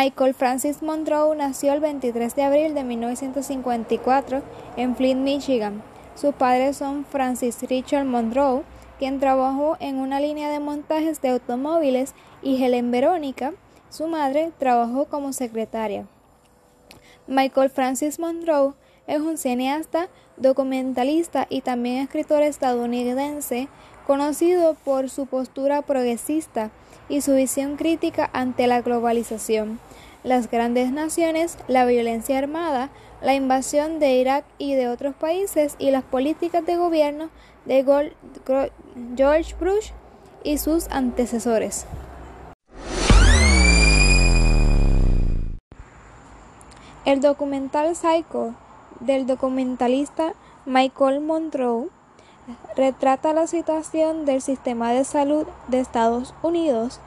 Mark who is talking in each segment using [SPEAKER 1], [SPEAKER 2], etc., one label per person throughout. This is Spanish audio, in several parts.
[SPEAKER 1] Michael Francis Monroe nació el 23 de abril de 1954 en Flint, Michigan. Sus padres son Francis Richard Monroe, quien trabajó en una línea de montajes de automóviles, y Helen Verónica, su madre, trabajó como secretaria. Michael Francis Monroe es un cineasta, documentalista y también escritor estadounidense conocido por su postura progresista y su visión crítica ante la globalización, las grandes naciones, la violencia armada, la invasión de Irak y de otros países y las políticas de gobierno de George Bush y sus antecesores. El documental Psycho del documentalista Michael Monroe retrata la situación del sistema de salud de Estados Unidos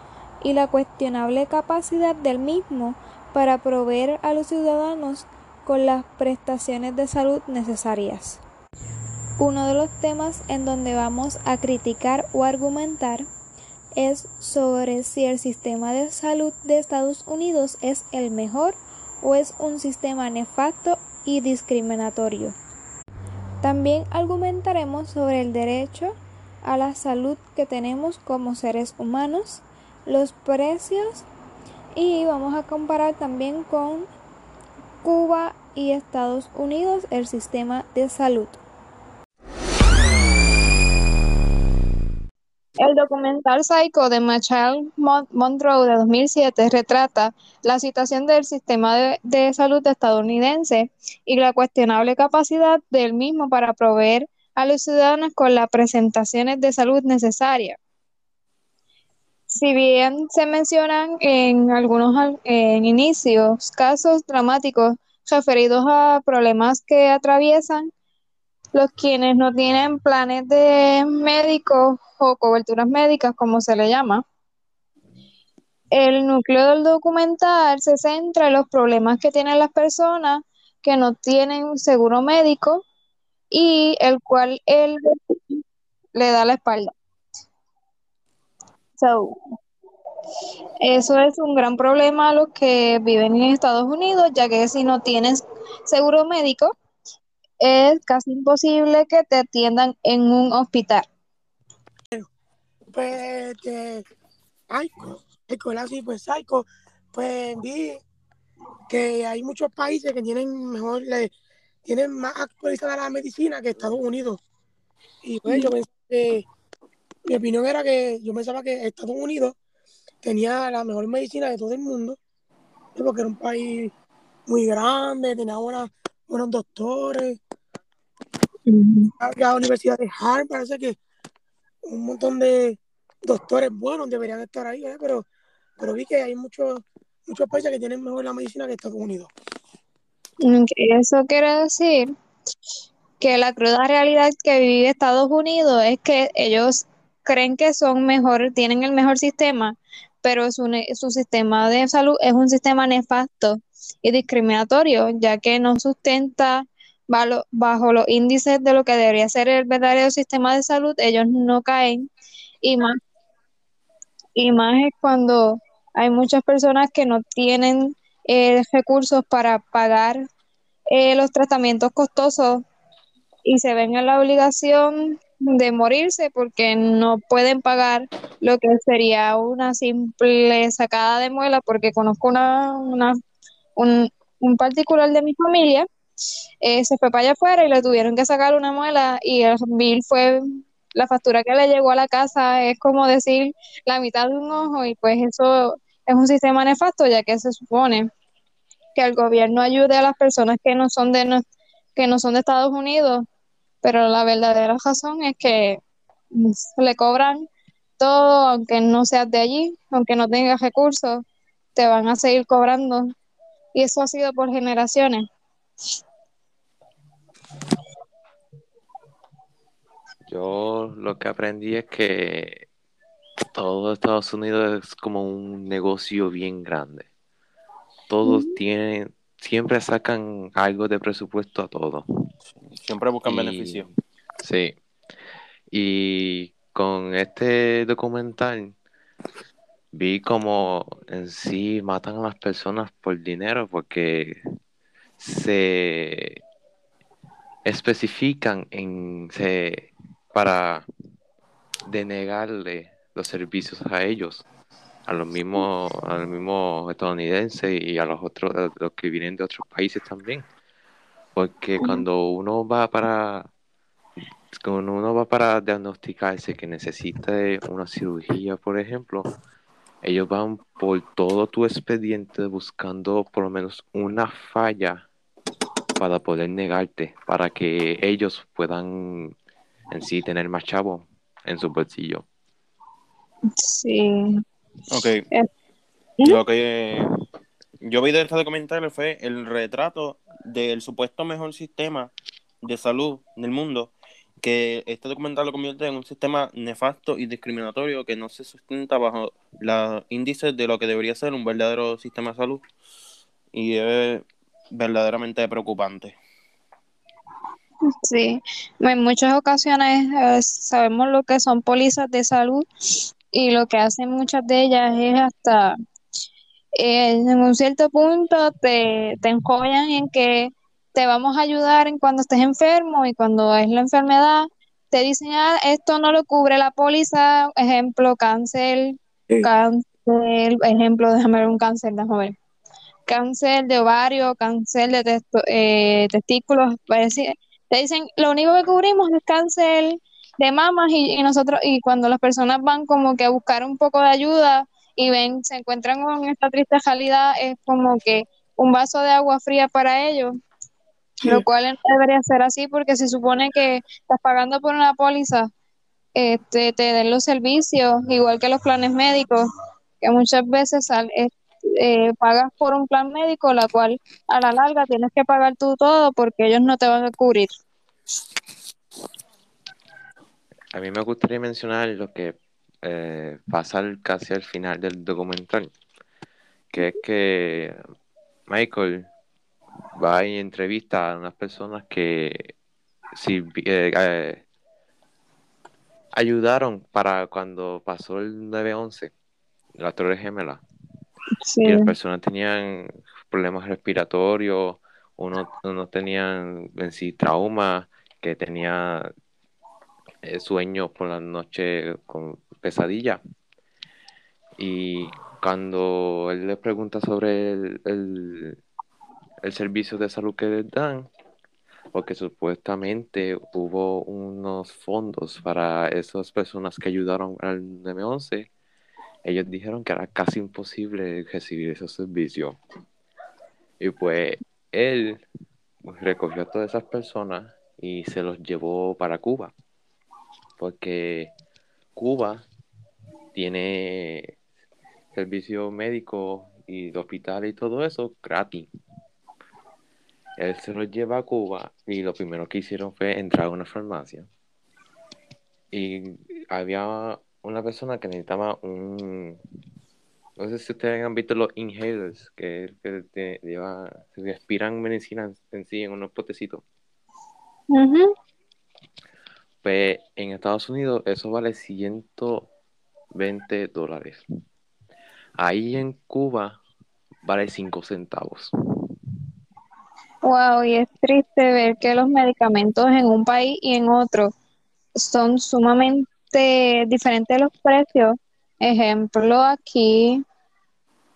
[SPEAKER 1] y la cuestionable capacidad del mismo para proveer a los ciudadanos con las prestaciones de salud necesarias. Uno de los temas en donde vamos a criticar o argumentar es sobre si el sistema de salud de Estados Unidos es el mejor o es un sistema nefasto y discriminatorio. También argumentaremos sobre el derecho a la salud que tenemos como seres humanos, los precios y vamos a comparar también con Cuba y Estados Unidos el sistema de salud. El documental Psycho de Michael Monroe de 2007 retrata la situación del sistema de, salud estadounidense y la cuestionable capacidad del mismo para proveer a los ciudadanos con las presentaciones de salud necesarias. Si bien se mencionan en algunos inicios casos dramáticos referidos a problemas que atraviesan los quienes no tienen planes de médicos o coberturas médicas, como se le llama. El núcleo del documental se centra en los problemas que tienen las personas que no tienen seguro médico y el cual él le da la espalda. eso es un gran problema a los que viven en Estados Unidos, ya que si no tienes seguro médico, es casi imposible que te atiendan en un hospital.
[SPEAKER 2] Pues, de escuela así, pues Psycho, pues vi que hay muchos países que tienen mejor, le, tienen más actualizada la medicina que Estados Unidos. Y pues yo pensé mi opinión era que yo pensaba que Estados Unidos tenía la mejor medicina de todo el mundo, porque era un país muy grande, tenía buenos doctores, la Universidad de Harvard, parece que un montón de doctores buenos deberían estar ahí, ¿eh? pero, pero vi que hay muchos muchos países que tienen mejor la medicina que Estados Unidos.
[SPEAKER 1] Eso quiere decir que la cruda realidad que vive Estados Unidos es que ellos creen que son mejor, tienen el mejor sistema, pero su, su sistema de salud es un sistema nefasto y discriminatorio, ya que no sustenta bajo los índices de lo que debería ser el verdadero sistema de salud, ellos no caen. Y más y más es cuando hay muchas personas que no tienen eh, recursos para pagar eh, los tratamientos costosos y se ven en la obligación de morirse porque no pueden pagar lo que sería una simple sacada de muela porque conozco una, una un, un particular de mi familia eh, se fue para allá afuera y le tuvieron que sacar una muela y el bill fue la factura que le llegó a la casa es como decir la mitad de un ojo y pues eso es un sistema nefasto ya que se supone que el gobierno ayude a las personas que no son de que no son de Estados Unidos, pero la verdadera razón es que le cobran todo aunque no seas de allí, aunque no tengas recursos, te van a seguir cobrando y eso ha sido por generaciones.
[SPEAKER 3] Yo lo que aprendí es que todo Estados Unidos es como un negocio bien grande. Todos tienen, siempre sacan algo de presupuesto a todo.
[SPEAKER 4] Siempre buscan beneficios.
[SPEAKER 3] Sí. Y con este documental vi como en sí matan a las personas por dinero porque se especifican en se, para denegarle los servicios a ellos, a los mismos, a los mismos estadounidenses y a los otros, a los que vienen de otros países también. Porque cuando uno va para cuando uno va para diagnosticarse que necesita una cirugía, por ejemplo, ellos van por todo tu expediente buscando por lo menos una falla para poder negarte, para que ellos puedan en sí tener más chavo en su bolsillo.
[SPEAKER 1] Sí.
[SPEAKER 4] Ok.
[SPEAKER 1] Eh,
[SPEAKER 4] Lo que yo vi de este documental fue el retrato del supuesto mejor sistema de salud del mundo, que este documental lo convierte en un sistema nefasto y discriminatorio que no se sustenta bajo los índices de lo que debería ser un verdadero sistema de salud. Y es verdaderamente preocupante.
[SPEAKER 1] Sí, en muchas ocasiones eh, sabemos lo que son pólizas de salud y lo que hacen muchas de ellas es hasta eh, en un cierto punto te, te enjollan en que te vamos a ayudar en cuando estés enfermo y cuando es la enfermedad te dicen, ah, esto no lo cubre la póliza, ejemplo, cáncer,
[SPEAKER 2] Sí.
[SPEAKER 1] cáncer, ejemplo, déjame ver un cáncer, déjame ver. Cáncer de ovario, cáncer de testo- eh, testículos, parece- te dicen, lo único que cubrimos es cáncer de mamas y, y nosotros, y cuando las personas van como que a buscar un poco de ayuda y ven, se encuentran con esta triste realidad, es como que un vaso de agua fría para ellos,
[SPEAKER 2] Sí.
[SPEAKER 1] lo cual no debería ser así porque se supone que estás pagando por una póliza, este, te den los servicios, igual que los planes médicos, que muchas veces sal- eh, eh, pagas por un plan médico, la cual a la larga tienes que pagar tú todo porque ellos no te van a cubrir.
[SPEAKER 3] A mí me gustaría mencionar lo que eh, pasa casi al final del documental, que es que Michael va y entrevista a unas personas que sí, eh, eh, ayudaron para cuando pasó el 9-11, la Torre Gemela,
[SPEAKER 1] Sí,
[SPEAKER 3] y las personas tenían problemas respiratorios, unos uno tenían en sí trauma, que tenía eh, sueños por la noche con pesadilla. Y cuando él le pregunta sobre el, el, el servicio de salud que les dan, porque supuestamente hubo unos fondos para esas personas que ayudaron al 911, ellos dijeron que era casi imposible recibir esos servicios. Y pues él recogió a todas esas personas y se los llevó para Cuba, porque Cuba tiene servicio médico y de hospital y todo eso gratis. Él se los lleva a Cuba y lo primero que hicieron fue entrar a una farmacia. Y había una persona que necesitaba un... No sé si ustedes han visto los inhalers, que, es que te lleva, se respiran medicina en, sí en unos potecitos.
[SPEAKER 1] Ujú.
[SPEAKER 3] Pues en Estados Unidos eso vale 120 dólares. Ahí en Cuba vale 5 centavos.
[SPEAKER 1] Wow, y es triste ver que los medicamentos en un país y en otro son sumamente diferentes los precios. Ejemplo, aquí,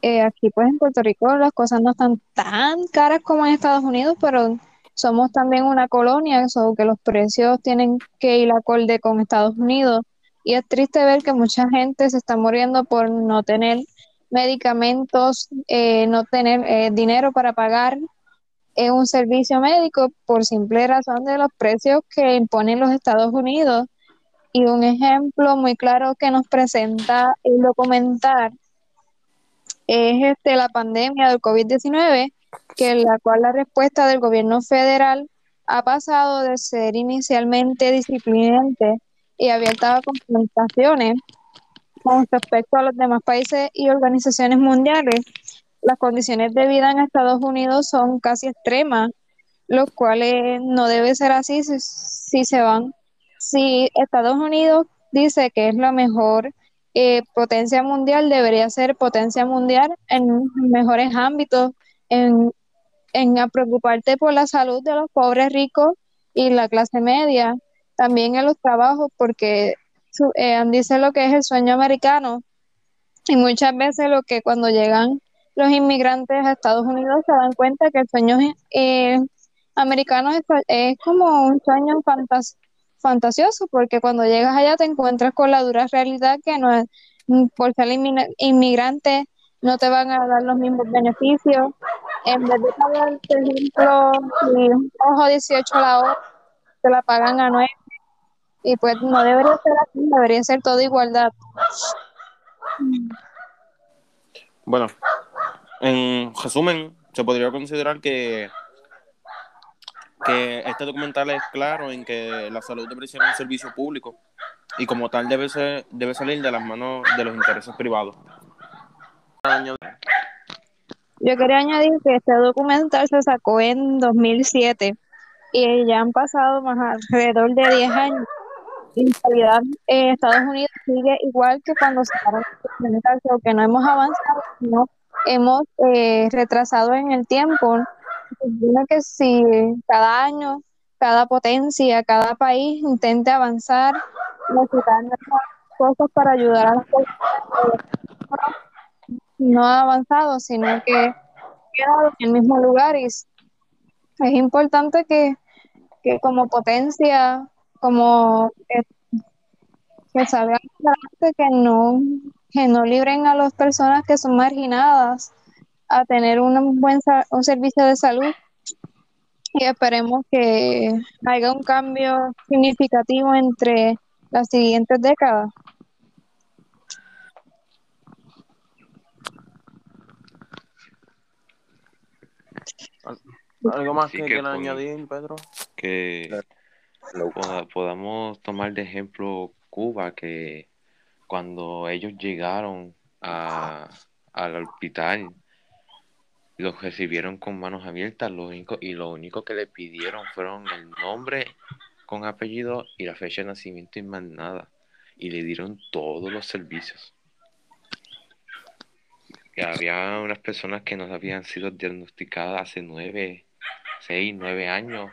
[SPEAKER 1] eh, aquí pues en Puerto Rico las cosas no están tan caras como en Estados Unidos, pero somos también una colonia, eso que los precios tienen que ir acorde con Estados Unidos. Y es triste ver que mucha gente se está muriendo por no tener medicamentos, eh, no tener eh, dinero para pagar eh, un servicio médico por simple razón de los precios que imponen los Estados Unidos. Y un ejemplo muy claro que nos presenta el documental es este, la pandemia del COVID-19, que la cual la respuesta del gobierno federal ha pasado de ser inicialmente disciplinante y abierta a confrontaciones con respecto a los demás países y organizaciones mundiales. Las condiciones de vida en Estados Unidos son casi extremas, los cuales no debe ser así si, si se van. Si Estados Unidos dice que es la mejor eh, potencia mundial debería ser potencia mundial en mejores ámbitos, en, en preocuparte por la salud de los pobres ricos y la clase media, también en los trabajos, porque eh, dice lo que es el sueño americano y muchas veces lo que cuando llegan los inmigrantes a Estados Unidos se dan cuenta que el sueño eh, americano es, como un sueño fantasioso, porque cuando llegas allá te encuentras con la dura realidad que no es, por ser inmigrante no te van a dar los mismos beneficios. En vez de pagar, por ejemplo, si trabajo 18 la hora, te la pagan a 9 y pues no debería ser así, debería ser todo igualdad.
[SPEAKER 4] Bueno, en resumen, se podría considerar que, que este documental es claro en que la salud debe ser un servicio público y como tal debe, ser, debe salir de las manos de los intereses privados.
[SPEAKER 1] Yo quería añadir que este documental se sacó en 2007 y ya han pasado más alrededor de 10 años en realidad eh, Estados Unidos sigue igual que cuando se o que no hemos avanzado, sino hemos eh, retrasado en el tiempo. Se que si cada año, cada potencia, cada país intente avanzar, cosas para ayudar a las personas, no ha avanzado, sino que ha quedado en el mismo lugar. Y es importante que, que como potencia como que, que salgan que no, que no libren a las personas que son marginadas a tener un buen un servicio de salud y esperemos que haya un cambio significativo entre las siguientes décadas.
[SPEAKER 4] ¿Algo más que, quieran añadir, Pedro?
[SPEAKER 3] Que podamos tomar de ejemplo Cuba, que cuando ellos llegaron a, al hospital, los recibieron con manos abiertas lo único, y lo único que le pidieron fueron el nombre con apellido y la fecha de nacimiento y más nada. Y le dieron todos los servicios. Había unas personas que no habían sido diagnosticadas hace nueve, seis, nueve años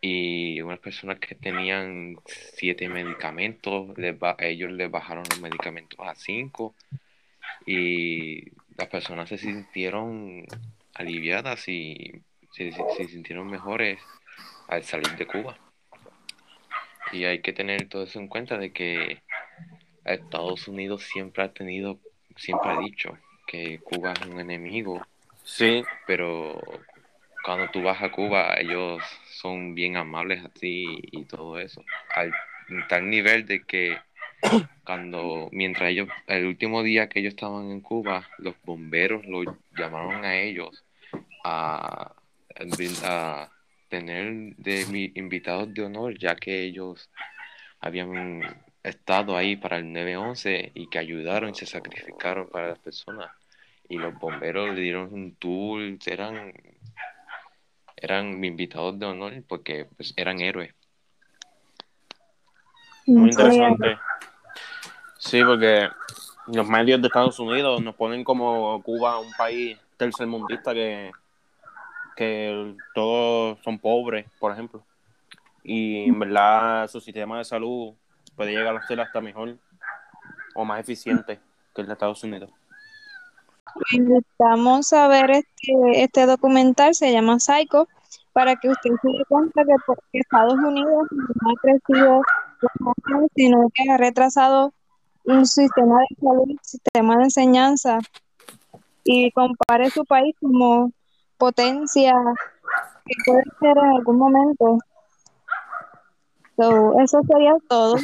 [SPEAKER 3] y unas personas que tenían siete medicamentos, ellos les bajaron los medicamentos a cinco y las personas se sintieron aliviadas y se, sintieron mejores al salir de Cuba. Y hay que tener todo eso en cuenta de que Estados Unidos siempre ha tenido, siempre ha dicho que Cuba es un enemigo.
[SPEAKER 4] Sí.
[SPEAKER 3] Pero cuando tú vas a Cuba, ellos son bien amables a ti y todo eso. Al tal nivel de que cuando, mientras ellos, el último día que ellos estaban en Cuba, los bomberos lo llamaron a ellos a, a tener de invitados de honor, ya que ellos habían estado ahí para el 9-11 y que ayudaron y se sacrificaron para las personas. Y los bomberos le dieron un tour, eran eran invitados de honor porque pues, eran héroes.
[SPEAKER 4] Muy interesante. Sí, porque los medios de Estados Unidos nos ponen como Cuba un país tercermundista que, que todos son pobres, por ejemplo. Y en verdad su sistema de salud puede llegar a ser hasta mejor o más eficiente que el de Estados Unidos.
[SPEAKER 1] Invitamos a ver este, este documental, se llama Psycho, para que usted se dé cuenta que Estados Unidos no ha crecido, sino que ha retrasado un sistema de salud, sistema de enseñanza, y compare su país como potencia que puede ser en algún momento. eso sería todo.